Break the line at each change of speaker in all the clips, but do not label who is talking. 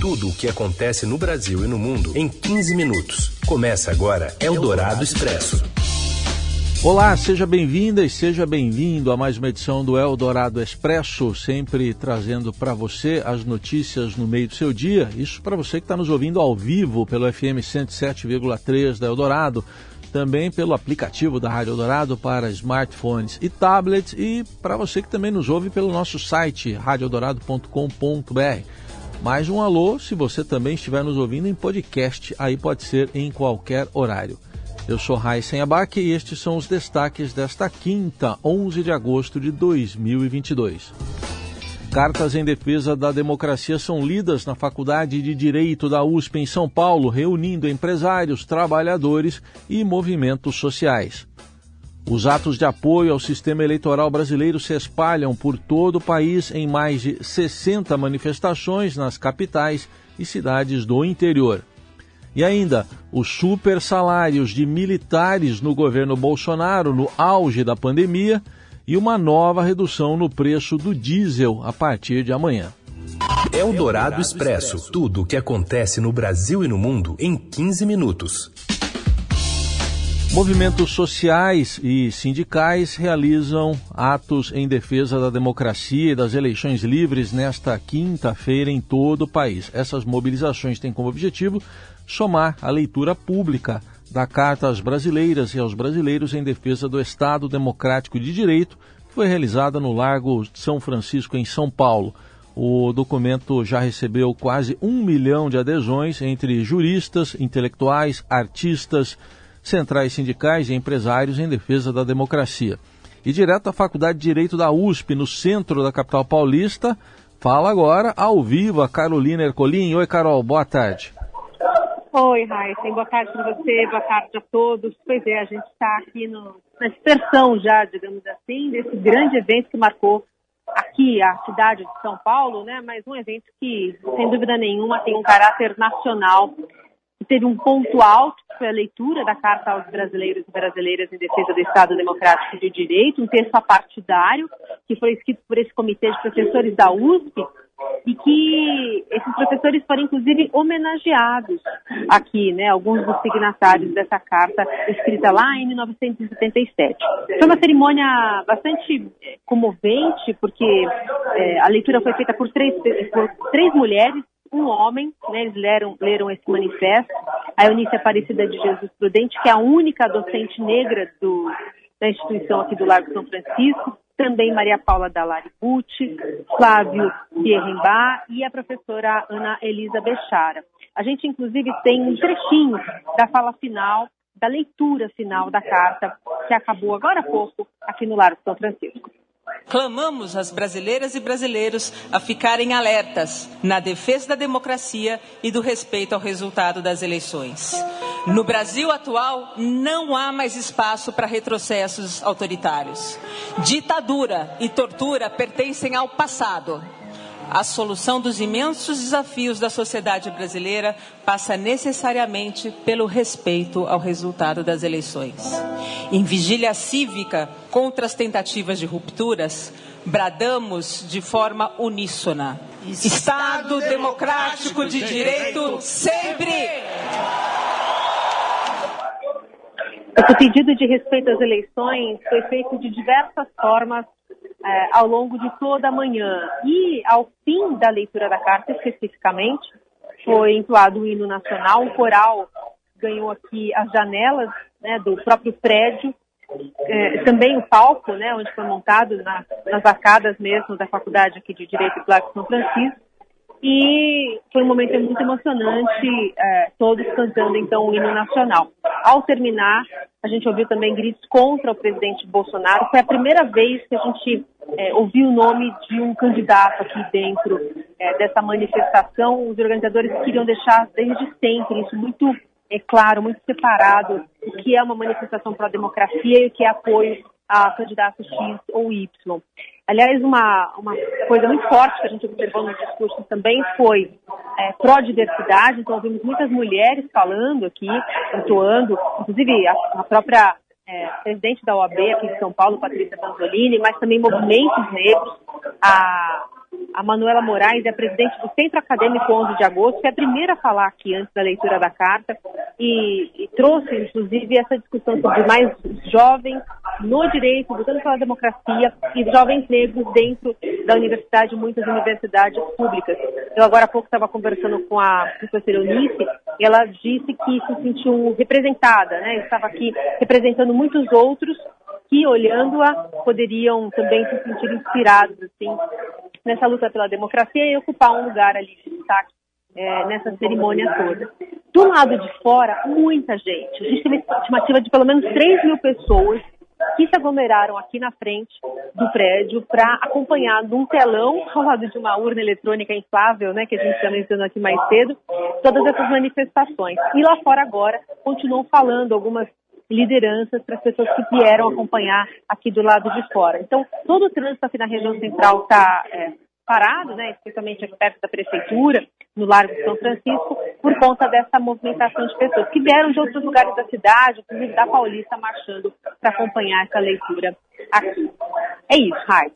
Tudo o que acontece no Brasil e no mundo em 15 minutos. Começa agora Eldorado Expresso.
Olá, seja bem-vinda e seja bem-vindo a mais uma edição do Eldorado Expresso, sempre trazendo para você as notícias no meio do seu dia. Isso para você que está nos ouvindo ao vivo pelo FM 107,3 da Eldorado, também pelo aplicativo da Rádio Eldorado para smartphones e tablets e para você que também nos ouve pelo nosso site radioeldorado.com.br. Mais um alô se você também estiver nos ouvindo em podcast, aí pode ser em qualquer horário. Eu sou Raíssen Abac e estes são os destaques desta quinta, 11 de agosto de 2022. Cartas em defesa da democracia são lidas na Faculdade de Direito da USP em São Paulo, reunindo empresários, trabalhadores e movimentos sociais. Os atos de apoio ao sistema eleitoral brasileiro se espalham por todo o país em mais de 60 manifestações nas capitais e cidades do interior. E ainda, os super salários de militares no governo Bolsonaro no auge da pandemia e uma nova redução no preço do diesel a partir de amanhã.
É o Dourado Expresso. Tudo o que acontece no Brasil e no mundo em 15 minutos.
Movimentos sociais e sindicais realizam atos em defesa da democracia e das eleições livres nesta quinta-feira em todo o país. Essas mobilizações têm como objetivo somar a leitura pública da Carta às Brasileiras e aos Brasileiros em defesa do Estado Democrático de Direito, que foi realizada no Largo São Francisco, em São Paulo. O documento já recebeu quase um milhão de adesões entre juristas, intelectuais, artistas, centrais sindicais e empresários em defesa da democracia. E direto à Faculdade de Direito da USP, no centro da capital paulista, fala agora ao vivo a Carolina Ercolim. Oi, Carol, boa tarde.
Oi, Raíssa, boa tarde para você, boa tarde a todos. Pois é, a gente está aqui no, na dispersão já, digamos assim, desse grande evento que marcou aqui a cidade de São Paulo, né? Mas um evento que, sem dúvida nenhuma, tem um caráter nacional teve um ponto alto, que foi a leitura da Carta aos Brasileiros e Brasileiras em Defesa do Estado Democrático de Direito, um texto apartidário, que foi escrito por esse comitê de professores da USP, e que esses professores foram inclusive homenageados aqui, né, alguns dos signatários dessa carta escrita lá em 1977. Foi uma cerimônia bastante eh, comovente, porque é, a leitura foi feita por três, por três mulheres um homem, né, eles leram, leram esse manifesto, a Eunice Aparecida de Jesus Prudente, que é a única docente negra do, da instituição aqui do Largo São Francisco, também Maria Paula Dalari Bucci, Flávio Pierrembá e a professora Ana Elisa Bechara. A gente, inclusive, tem um trechinho da fala final, da leitura final da carta, que acabou agora há pouco aqui no Largo São Francisco.
Clamamos às brasileiras e brasileiros a ficarem alertas na defesa da democracia e do respeito ao resultado das eleições. No Brasil atual, não há mais espaço para retrocessos autoritários. Ditadura e tortura pertencem ao passado. A solução dos imensos desafios da sociedade brasileira passa necessariamente pelo respeito ao resultado das eleições. Em vigília cívica contra as tentativas de rupturas, bradamos de forma uníssona: Estado democrático de direito sempre!
Esse pedido de respeito às eleições foi feito de diversas formas é, ao longo de toda a manhã. E ao fim da leitura da carta, especificamente, foi entoado o hino nacional, o coral ganhou aqui as janelas né, do próprio prédio, é, também o palco, né, onde foi montado na, nas arcadas mesmo da faculdade aqui de Direito e São Francisco. E foi um momento muito emocionante, é, todos cantando então o hino nacional. Ao terminar, a gente ouviu também gritos contra o presidente Bolsonaro. Foi a primeira vez que a gente é, ouviu o nome de um candidato aqui dentro é, dessa manifestação. Os organizadores queriam deixar desde sempre isso muito é claro, muito separado, o que é uma manifestação para a democracia e o que é apoio a candidato X ou Y. Aliás, uma, uma coisa muito forte que a gente observou no discurso também foi é, pró-diversidade, então ouvimos muitas mulheres falando aqui, atuando, inclusive a, a própria é, presidente da OAB aqui de São Paulo, Patrícia Panzolini, mas também movimentos negros, a a Manuela Moraes é presidente do Centro Acadêmico 11 de Agosto, que é a primeira a falar aqui antes da leitura da carta e, e trouxe, inclusive, essa discussão sobre mais jovens no direito, lutando pela democracia e jovens negros dentro da universidade, muitas universidades públicas. Eu agora há pouco estava conversando com a professora Eunice e ela disse que se sentiu representada, né? Estava aqui representando muitos outros que, olhando-a, poderiam também se sentir inspirados assim, nessa luta pela democracia e ocupar um lugar ali de destaque é, nessa cerimônia toda. Do lado de fora, muita gente. A gente uma estimativa de pelo menos 3 mil pessoas que se aglomeraram aqui na frente do prédio para acompanhar num telão ao lado de uma urna eletrônica inflável, né, que a gente já mencionou aqui mais cedo, todas essas manifestações. E lá fora agora continuam falando algumas lideranças para as pessoas que vieram acompanhar aqui do lado de fora. Então, todo o trânsito aqui na região central está é, parado, né, especialmente perto da prefeitura, no Largo de São Francisco, por conta dessa movimentação de pessoas que vieram de outros lugares da cidade, inclusive da Paulista, marchando para acompanhar essa leitura aqui. É isso, Raio.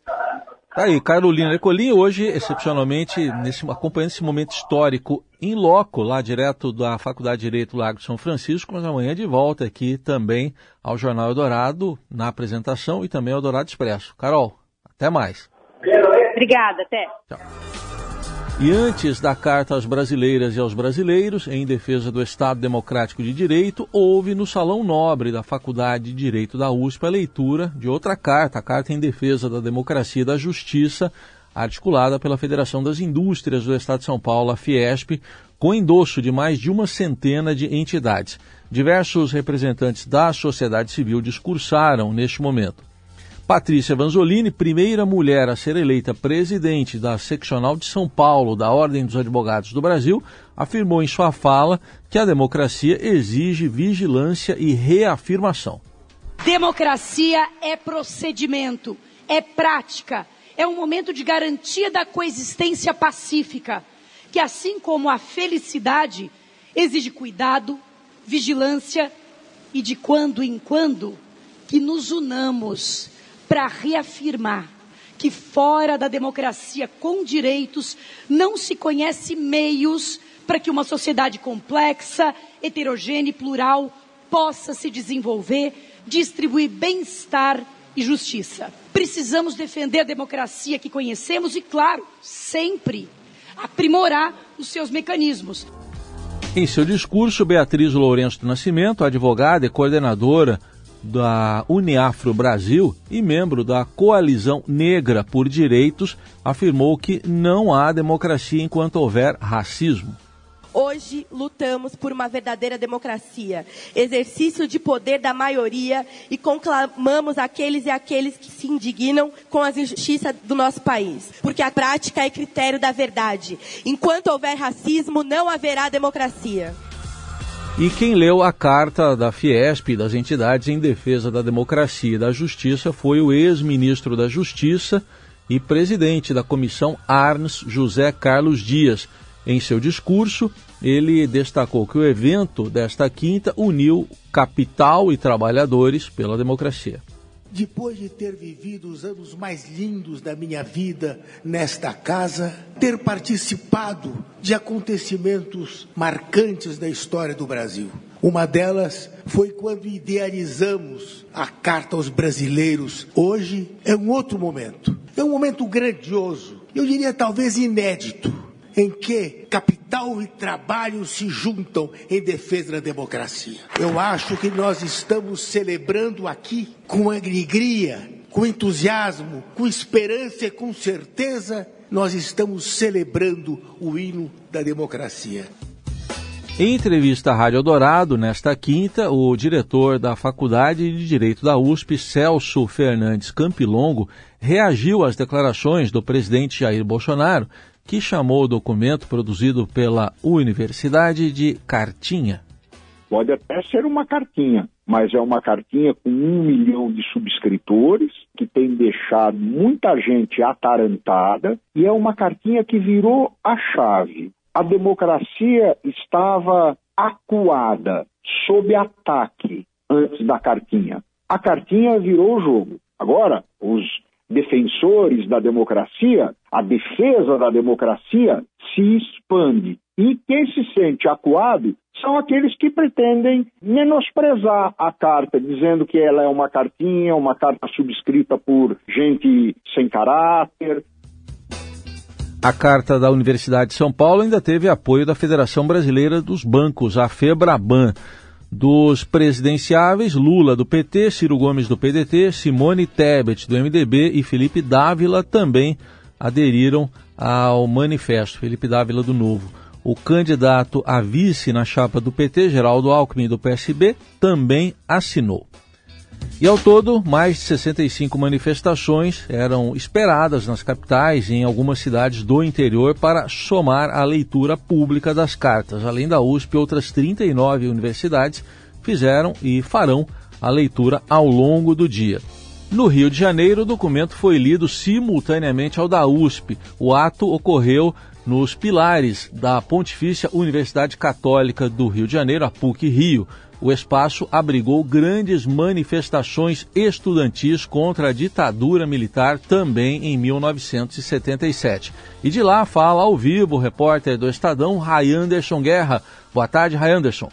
Tá aí, Carolina Ecolim, hoje, excepcionalmente, nesse, acompanhando esse momento histórico em loco, lá direto da Faculdade de Direito Lago de São Francisco, mas amanhã de volta aqui também ao Jornal Eldorado, na apresentação e também ao Eldorado Expresso. Carol, até mais.
Obrigada, até. Tchau.
E antes da carta às brasileiras e aos brasileiros, em defesa do Estado Democrático de Direito, houve no Salão Nobre da Faculdade de Direito da USP a leitura de outra carta, a Carta em Defesa da Democracia e da Justiça, articulada pela Federação das Indústrias do Estado de São Paulo, a Fiesp, com endosso de mais de uma centena de entidades. Diversos representantes da sociedade civil discursaram neste momento. Patrícia Vanzolini, primeira mulher a ser eleita presidente da seccional de São Paulo da Ordem dos Advogados do Brasil, afirmou em sua fala que a democracia exige vigilância e reafirmação.
Democracia é procedimento, é prática, é um momento de garantia da coexistência pacífica, que assim como a felicidade exige cuidado, vigilância e de quando em quando que nos unamos para reafirmar que fora da democracia com direitos não se conhece meios para que uma sociedade complexa, heterogênea e plural possa se desenvolver, distribuir bem-estar e justiça. Precisamos defender a democracia que conhecemos e, claro, sempre aprimorar os seus mecanismos.
Em seu discurso, Beatriz Lourenço do Nascimento, advogada e coordenadora da Uniafro Brasil e membro da Coalizão Negra por Direitos, afirmou que não há democracia enquanto houver racismo.
Hoje lutamos por uma verdadeira democracia, exercício de poder da maioria e conclamamos aqueles e aqueles que se indignam com as injustiças do nosso país, porque a prática é critério da verdade. Enquanto houver racismo, não haverá democracia.
E quem leu a carta da Fiesp das entidades em defesa da democracia e da justiça foi o ex-ministro da Justiça e presidente da comissão Arns, José Carlos Dias. Em seu discurso, ele destacou que o evento desta quinta uniu capital e trabalhadores pela democracia.
Depois de ter vivido os anos mais lindos da minha vida nesta casa, ter participado de acontecimentos marcantes da história do Brasil. Uma delas foi quando idealizamos a Carta aos Brasileiros. Hoje é um outro momento. É um momento grandioso, eu diria talvez inédito em que capital e trabalho se juntam em defesa da democracia. Eu acho que nós estamos celebrando aqui com alegria, com entusiasmo, com esperança e com certeza, nós estamos celebrando o hino da democracia.
Em entrevista à Rádio Dourado, nesta quinta, o diretor da Faculdade de Direito da USP, Celso Fernandes Campilongo, reagiu às declarações do presidente Jair Bolsonaro que chamou o documento produzido pela universidade de cartinha.
Pode até ser uma cartinha, mas é uma cartinha com um milhão de subscritores, que tem deixado muita gente atarantada, e é uma cartinha que virou a chave. A democracia estava acuada, sob ataque, antes da cartinha. A cartinha virou o jogo. Agora, os defensores da democracia, a defesa da democracia se expande. E quem se sente acuado são aqueles que pretendem menosprezar a carta, dizendo que ela é uma cartinha, uma carta subscrita por gente sem caráter.
A carta da Universidade de São Paulo ainda teve apoio da Federação Brasileira dos Bancos, a FEBRABAN. Dos presidenciáveis, Lula do PT, Ciro Gomes do PDT, Simone Tebet do MDB e Felipe Dávila também aderiram ao manifesto. Felipe Dávila do Novo. O candidato a vice na chapa do PT, Geraldo Alckmin do PSB, também assinou. E ao todo, mais de 65 manifestações eram esperadas nas capitais e em algumas cidades do interior para somar a leitura pública das cartas. Além da USP, outras 39 universidades fizeram e farão a leitura ao longo do dia. No Rio de Janeiro, o documento foi lido simultaneamente ao da USP. O ato ocorreu nos pilares da Pontifícia Universidade Católica do Rio de Janeiro, a PUC Rio. O espaço abrigou grandes manifestações estudantis contra a ditadura militar também em 1977. E de lá fala ao vivo o repórter do Estadão, Ray Anderson Guerra. Boa tarde, Ray Anderson.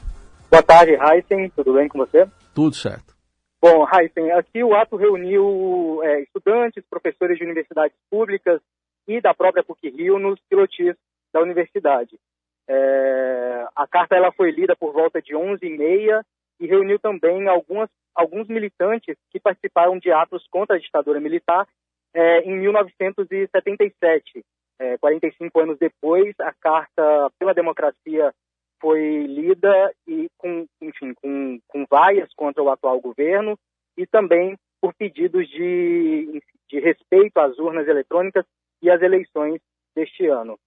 Boa tarde, Heisen. Tudo bem com você?
Tudo certo.
Bom, Heisen, aqui o ato reuniu é, estudantes, professores de universidades públicas, e da própria PUC-Rio nos pilotis da universidade. É, a carta ela foi lida por volta de 11h30 e reuniu também algumas, alguns militantes que participaram de atos contra a ditadura militar é, em 1977. É, 45 anos depois, a Carta pela Democracia foi lida e com, enfim, com, com vaias contra o atual governo e também por pedidos de, de respeito às urnas eletrônicas e as eleições deste ano.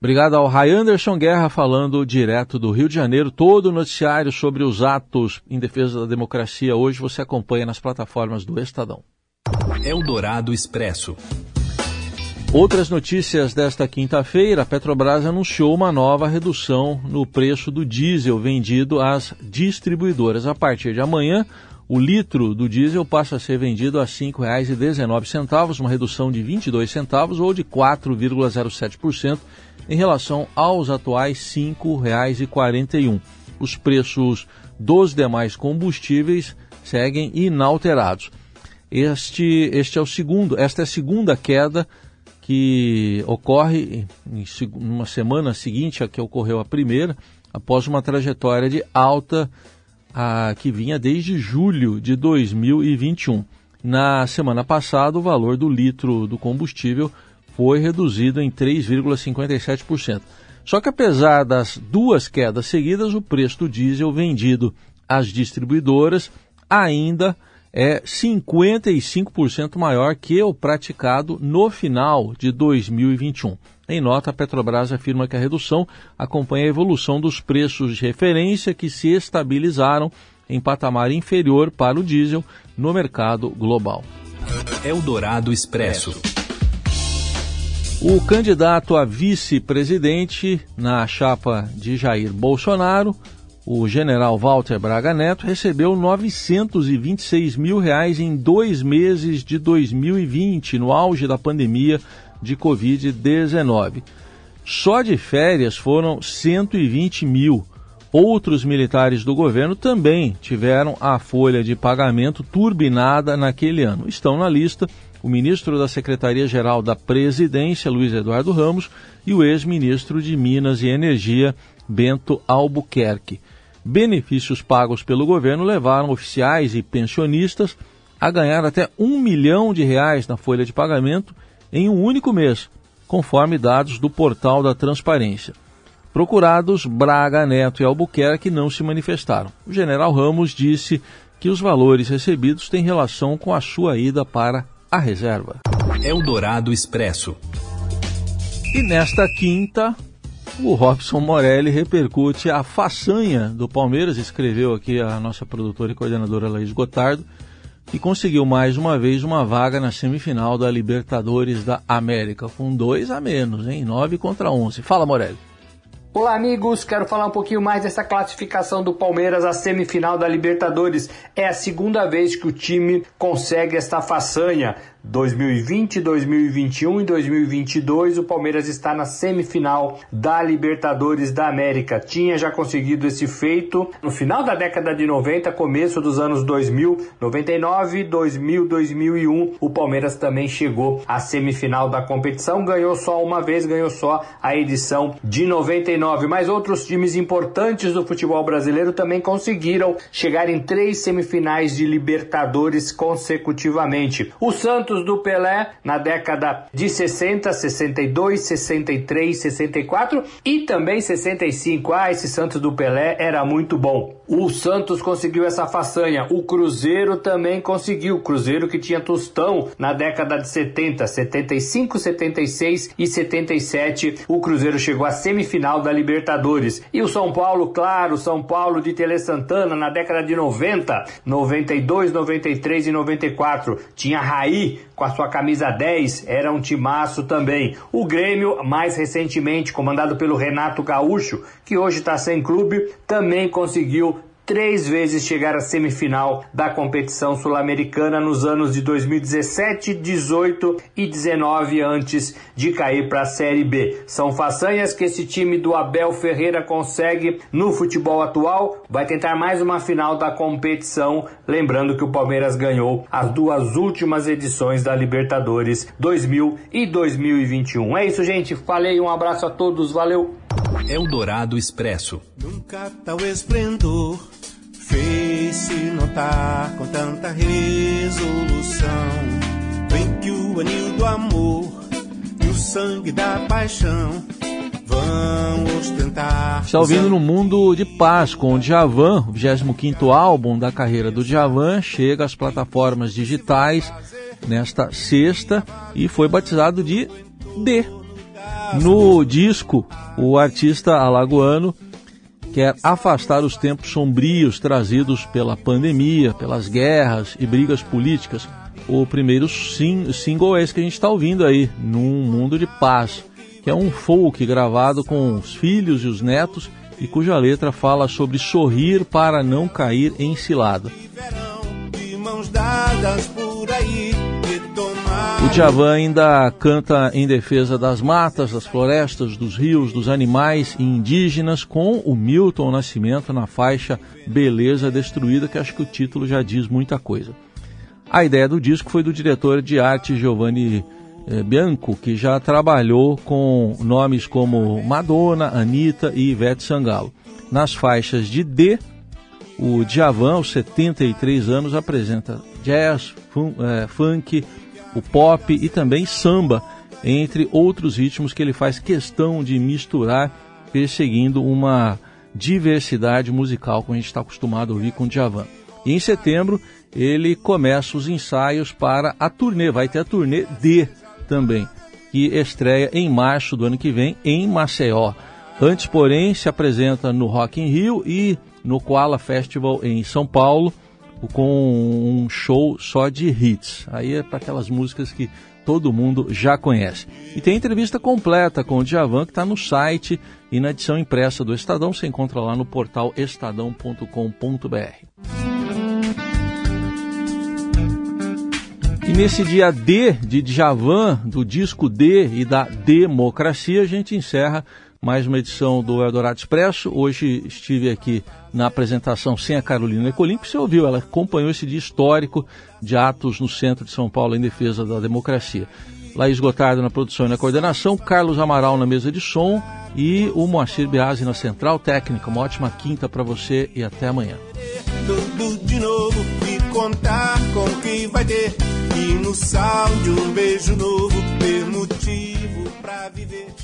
Obrigado ao Ray Anderson Guerra falando direto do Rio de Janeiro. Todo o noticiário sobre os atos em defesa da democracia hoje você acompanha nas plataformas do Estadão.
Eldorado Expresso.
Outras notícias desta quinta-feira, a Petrobras anunciou uma nova redução no preço do diesel vendido às distribuidoras. A partir de amanhã, o litro do diesel passa a ser vendido a R$ 5,19, uma redução de 22 centavos ou de 4,07% em relação aos atuais R$ 5,41. Os preços dos demais combustíveis seguem inalterados. Este, este é o segundo, esta é a segunda queda que ocorre em uma semana seguinte a que ocorreu a primeira, após uma trajetória de alta a, que vinha desde julho de 2021. Na semana passada, o valor do litro do combustível foi reduzido em 3,57%. Só que apesar das duas quedas seguidas, o preço do diesel vendido às distribuidoras ainda é 55% maior que o praticado no final de 2021. Em nota, a Petrobras afirma que a redução acompanha a evolução dos preços de referência que se estabilizaram em patamar inferior para o diesel no mercado global.
Eldorado Expresso.
O candidato a vice-presidente na chapa de Jair Bolsonaro o general Walter Braga Neto recebeu 926 mil reais em dois meses de 2020, no auge da pandemia de Covid-19. Só de férias foram 120 mil. Outros militares do governo também tiveram a folha de pagamento turbinada naquele ano. Estão na lista o ministro da Secretaria-Geral da Presidência, Luiz Eduardo Ramos, e o ex-ministro de Minas e Energia, Bento Albuquerque benefícios pagos pelo governo levaram oficiais e pensionistas a ganhar até um milhão de reais na folha de pagamento em um único mês, conforme dados do portal da Transparência. Procurados, Braga, Neto e Albuquerque não se manifestaram. O general Ramos disse que os valores recebidos têm relação com a sua ida para a reserva.
Eldorado Expresso.
E nesta quinta, o Robson Morelli repercute a façanha do Palmeiras, escreveu aqui a nossa produtora e coordenadora Laís Gotardo, que conseguiu mais uma vez uma vaga na semifinal da Libertadores da América, com dois a menos, em 9 contra 11. Fala, Morelli.
Olá, amigos. Quero falar um pouquinho mais dessa classificação do Palmeiras à semifinal da Libertadores. É a segunda vez que o time consegue esta façanha. 2020, 2021 e 2022 o Palmeiras está na semifinal da Libertadores da América. Tinha já conseguido esse feito no final da década de 90, começo dos anos 2000, 99, 2000, 2001. O Palmeiras também chegou à semifinal da competição, ganhou só uma vez, ganhou só a edição de 99. Mas outros times importantes do futebol brasileiro também conseguiram chegar em três semifinais de Libertadores consecutivamente. O Santos Santos do Pelé na década de 60, 62, 63, 64 e também 65. Ah, esse Santos do Pelé era muito bom. O Santos conseguiu essa façanha. O Cruzeiro também conseguiu. Cruzeiro que tinha Tostão na década de 70, 75, 76 e 77. O Cruzeiro chegou à semifinal da Libertadores. E o São Paulo, claro, São Paulo de Tele Santana na década de 90, 92, 93 e 94. Tinha Raí com a sua camisa 10, era um timaço também. O Grêmio, mais recentemente, comandado pelo Renato Gaúcho, que hoje está sem clube, também conseguiu três vezes chegar à semifinal da competição sul-americana nos anos de 2017, 18 e 19 antes de cair para a Série B. São façanhas que esse time do Abel Ferreira consegue no futebol atual. Vai tentar mais uma final da competição, lembrando que o Palmeiras ganhou as duas últimas edições da Libertadores 2000 e 2021. É isso, gente. Falei, um abraço a todos, valeu.
Eldorado Expresso.
Nunca tal esplendor fez-se notar com tanta resolução. Vem que o anil do amor e o sangue da paixão.
Está ouvindo no Mundo de Paz com o Djavan, o 25 álbum da carreira do Djavan, chega às plataformas digitais nesta sexta e foi batizado de D. No disco, o artista alagoano quer afastar os tempos sombrios trazidos pela pandemia, pelas guerras e brigas políticas. O primeiro sing single é esse que a gente está ouvindo aí, Num Mundo de Paz, que é um folk gravado com os filhos e os netos e cuja letra fala sobre sorrir para não cair em cilada. O Djavan ainda canta em defesa das matas, das florestas, dos rios, dos animais e indígenas com o Milton Nascimento na faixa Beleza Destruída, que acho que o título já diz muita coisa. A ideia do disco foi do diretor de arte Giovanni eh, Bianco, que já trabalhou com nomes como Madonna, Anitta e Ivete Sangalo. Nas faixas de D, o Djavan, aos 73 anos, apresenta jazz, fun eh, funk, o pop e também samba, entre outros ritmos que ele faz questão de misturar, perseguindo uma diversidade musical, como a gente está acostumado a ouvir com o Djavan. E em setembro ele começa os ensaios para a turnê, vai ter a turnê D também, que estreia em março do ano que vem em Maceió. Antes, porém, se apresenta no Rock in Rio e no Koala Festival em São Paulo com um show só de hits. Aí é para aquelas músicas que todo mundo já conhece. E tem entrevista completa com o Djavan que está no site e na edição impressa do Estadão. Você encontra lá no portal estadão.com.br. E nesse dia D de Djavan, do disco D e da democracia, a gente encerra mais uma edição do Eldorado Expresso. Hoje estive aqui na apresentação sem a Carolina Ecolim, que você ouviu, ela acompanhou esse dia histórico de atos no centro de São Paulo em defesa da democracia. Laís Gotardo na produção e na coordenação, Carlos Amaral na mesa de som e o Moacir Biasi na central técnica. Uma ótima quinta para você e até amanhã. Tudo de novo e contar com que vai ter. E no sal de um beijo novo ter motivo
viver.